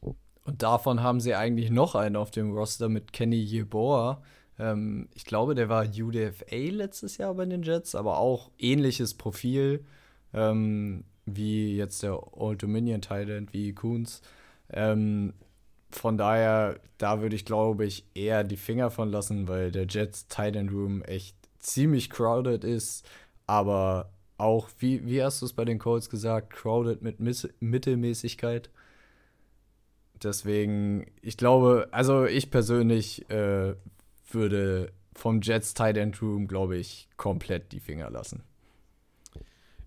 Und davon haben sie eigentlich noch einen auf dem Roster mit Kenny Yeboah. Ähm, ich glaube, der war UDFA letztes Jahr bei den Jets, aber auch ähnliches Profil ähm, wie jetzt der Old Dominion Titan, wie Coons. Ähm, von daher, da würde ich, glaube ich, eher die Finger von lassen, weil der Jets Titan Room echt ziemlich crowded ist, aber auch, wie, wie hast du es bei den Colts gesagt, crowded mit Miss Mittelmäßigkeit. Deswegen, ich glaube, also ich persönlich äh, würde vom Jets Tight End Room, glaube ich, komplett die Finger lassen.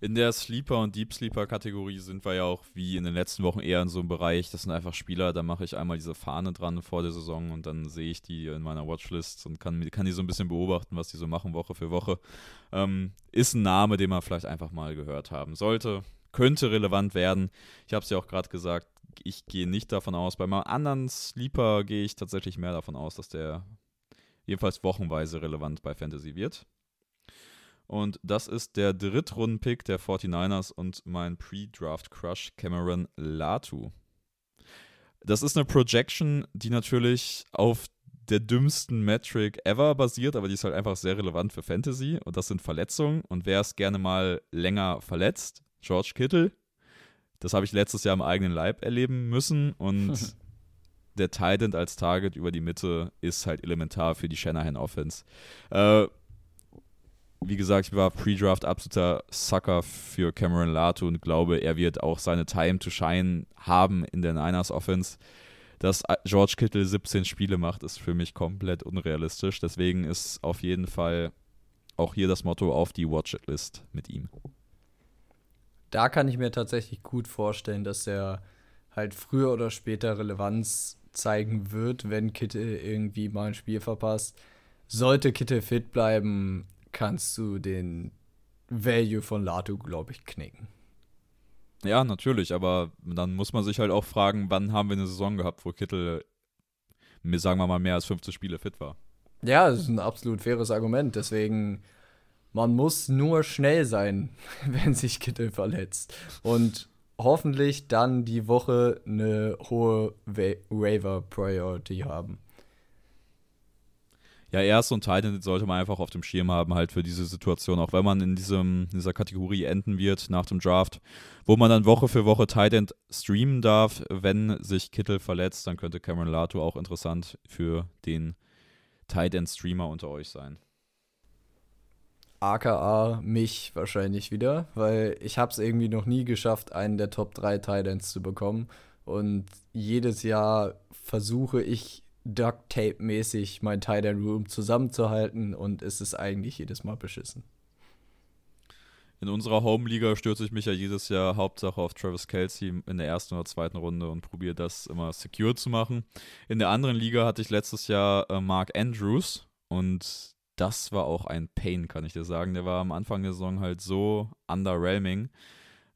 In der Sleeper- und Deep Sleeper-Kategorie sind wir ja auch wie in den letzten Wochen eher in so einem Bereich, das sind einfach Spieler, da mache ich einmal diese Fahne dran vor der Saison und dann sehe ich die in meiner Watchlist und kann, kann die so ein bisschen beobachten, was die so machen Woche für Woche. Ähm, ist ein Name, den man vielleicht einfach mal gehört haben sollte. Könnte relevant werden. Ich habe es ja auch gerade gesagt, ich gehe nicht davon aus. Bei meinem anderen Sleeper gehe ich tatsächlich mehr davon aus, dass der jedenfalls wochenweise relevant bei Fantasy wird. Und das ist der Drittrunden-Pick der 49ers und mein Pre-Draft-Crush Cameron Latu. Das ist eine Projection, die natürlich auf der dümmsten Metric ever basiert, aber die ist halt einfach sehr relevant für Fantasy und das sind Verletzungen. Und wer es gerne mal länger verletzt, George Kittle, das habe ich letztes Jahr im eigenen Leib erleben müssen und [laughs] der Titan als Target über die Mitte ist halt elementar für die Shanahan Offense. Äh, wie gesagt, ich war Pre-Draft absoluter Sucker für Cameron Latu und glaube, er wird auch seine Time to Shine haben in der Niners Offense. Dass George Kittle 17 Spiele macht, ist für mich komplett unrealistisch. Deswegen ist auf jeden Fall auch hier das Motto auf die Watchlist mit ihm. Da kann ich mir tatsächlich gut vorstellen, dass er halt früher oder später Relevanz zeigen wird, wenn Kittle irgendwie mal ein Spiel verpasst. Sollte Kittle fit bleiben, kannst du den Value von Latu, glaube ich, knicken. Ja, natürlich, aber dann muss man sich halt auch fragen, wann haben wir eine Saison gehabt, wo Kittel, sagen wir mal, mehr als 50 Spiele fit war. Ja, das ist ein absolut faires Argument. Deswegen, man muss nur schnell sein, [laughs] wenn sich Kittel verletzt. Und hoffentlich dann die Woche eine hohe Wa Waiver Priority haben. Ja, er ist so ein Titan, sollte man einfach auf dem Schirm haben, halt für diese Situation, auch wenn man in diesem, dieser Kategorie enden wird nach dem Draft, wo man dann Woche für Woche Titan streamen darf. Wenn sich Kittel verletzt, dann könnte Cameron Lato auch interessant für den Titan Streamer unter euch sein. AKA mich wahrscheinlich wieder, weil ich habe es irgendwie noch nie geschafft, einen der Top 3 Titans zu bekommen. Und jedes Jahr versuche ich Duct Tape-mäßig mein Titan Room zusammenzuhalten und es ist eigentlich jedes Mal beschissen. In unserer Home-Liga stürze ich mich ja jedes Jahr Hauptsache auf Travis Kelsey in der ersten oder zweiten Runde und probiere das immer secure zu machen. In der anderen Liga hatte ich letztes Jahr äh, Mark Andrews und das war auch ein Pain, kann ich dir sagen. Der war am Anfang der Saison halt so underwhelming,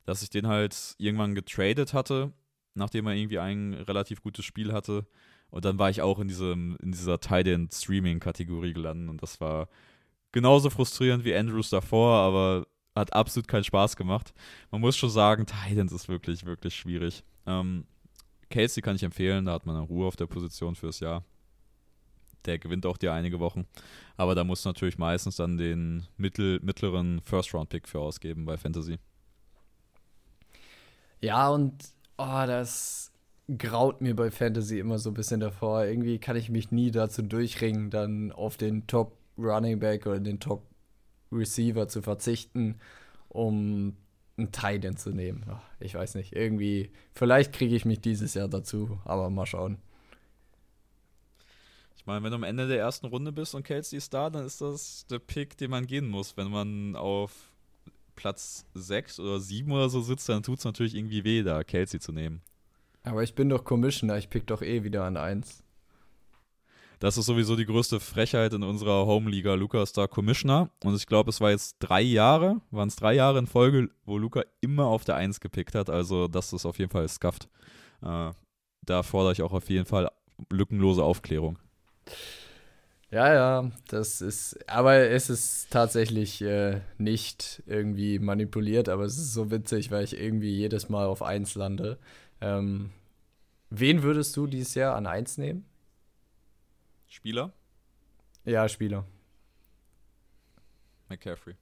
dass ich den halt irgendwann getradet hatte, nachdem er irgendwie ein relativ gutes Spiel hatte. Und dann war ich auch in, diesem, in dieser Titan Streaming-Kategorie gelandet und das war genauso frustrierend wie Andrews davor, aber hat absolut keinen Spaß gemacht. Man muss schon sagen, Titans ist wirklich, wirklich schwierig. Ähm, Casey kann ich empfehlen, da hat man eine Ruhe auf der Position fürs Jahr. Der gewinnt auch dir einige Wochen. Aber da muss natürlich meistens dann den mittel, mittleren First-Round-Pick für ausgeben bei Fantasy. Ja, und oh, das graut mir bei Fantasy immer so ein bisschen davor. Irgendwie kann ich mich nie dazu durchringen, dann auf den Top Running Back oder den Top Receiver zu verzichten, um einen Titan zu nehmen. Ich weiß nicht, irgendwie, vielleicht kriege ich mich dieses Jahr dazu, aber mal schauen. Ich meine, wenn du am Ende der ersten Runde bist und Kelsey ist da, dann ist das der Pick, den man gehen muss. Wenn man auf Platz 6 oder 7 oder so sitzt, dann tut es natürlich irgendwie weh, da Kelsey zu nehmen. Aber ich bin doch Commissioner, ich pick doch eh wieder an 1. Das ist sowieso die größte Frechheit in unserer Home-Liga. Luca ist da Commissioner und ich glaube, es war jetzt drei Jahre, waren es drei Jahre in Folge, wo Luca immer auf der Eins gepickt hat. Also das ist auf jeden Fall scuffed. Äh, da fordere ich auch auf jeden Fall lückenlose Aufklärung. Ja, ja, das ist, aber es ist tatsächlich äh, nicht irgendwie manipuliert, aber es ist so witzig, weil ich irgendwie jedes Mal auf 1 lande. Ähm, wen würdest du dieses Jahr an 1 nehmen? Spieler? Ja, Spieler. McCaffrey.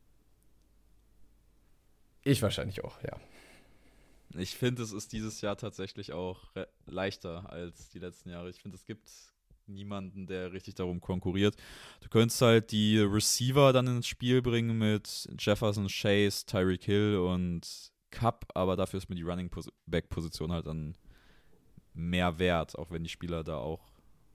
Ich wahrscheinlich auch, ja. Ich finde, es ist dieses Jahr tatsächlich auch leichter als die letzten Jahre. Ich finde, es gibt niemanden, der richtig darum konkurriert. Du könntest halt die Receiver dann ins Spiel bringen mit Jefferson, Chase, Tyreek Hill und Cup, aber dafür ist mir die Running Back Position halt dann mehr wert, auch wenn die Spieler da auch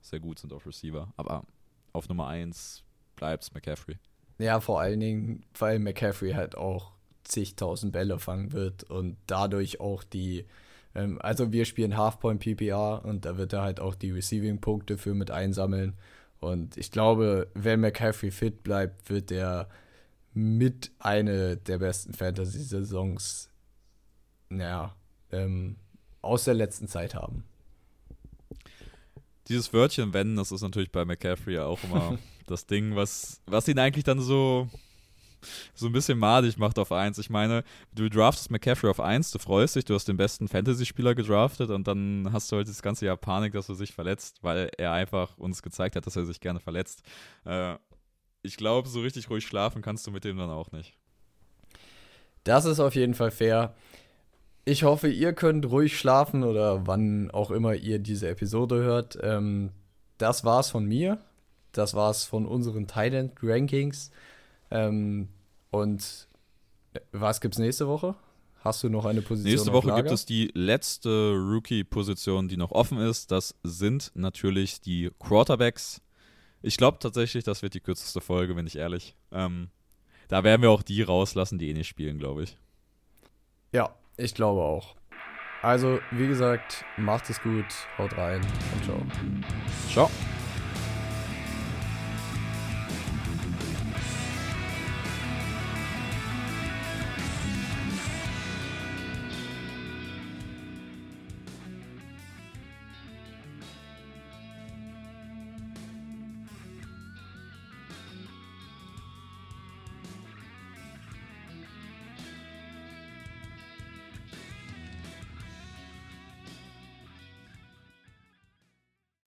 sehr gut sind auf Receiver. Aber auf Nummer 1 bleibt McCaffrey. Ja, vor allen Dingen, weil McCaffrey halt auch zigtausend Bälle fangen wird und dadurch auch die, ähm, also wir spielen Halfpoint PPR und da wird er halt auch die Receiving-Punkte für mit einsammeln. Und ich glaube, wenn McCaffrey fit bleibt, wird er mit eine der besten Fantasy-Saisons, naja, ähm, aus der letzten Zeit haben dieses Wörtchen wenn, das ist natürlich bei McCaffrey ja auch immer [laughs] das Ding, was, was ihn eigentlich dann so, so ein bisschen madig macht auf 1. Ich meine, du draftest McCaffrey auf 1, du freust dich, du hast den besten Fantasy-Spieler gedraftet und dann hast du halt das ganze Jahr Panik, dass er sich verletzt, weil er einfach uns gezeigt hat, dass er sich gerne verletzt. Äh, ich glaube, so richtig ruhig schlafen kannst du mit dem dann auch nicht. Das ist auf jeden Fall fair. Ich hoffe, ihr könnt ruhig schlafen oder wann auch immer ihr diese Episode hört. Ähm, das war's von mir. Das war's von unseren Thailand Rankings. Ähm, und äh, was gibt's nächste Woche? Hast du noch eine Position? Nächste Woche gibt es die letzte Rookie-Position, die noch offen ist. Das sind natürlich die Quarterbacks. Ich glaube tatsächlich, das wird die kürzeste Folge, wenn ich ehrlich. Ähm, da werden wir auch die rauslassen, die eh nicht spielen, glaube ich. Ja, ich glaube auch. Also, wie gesagt, macht es gut, haut rein und ciao. Ciao.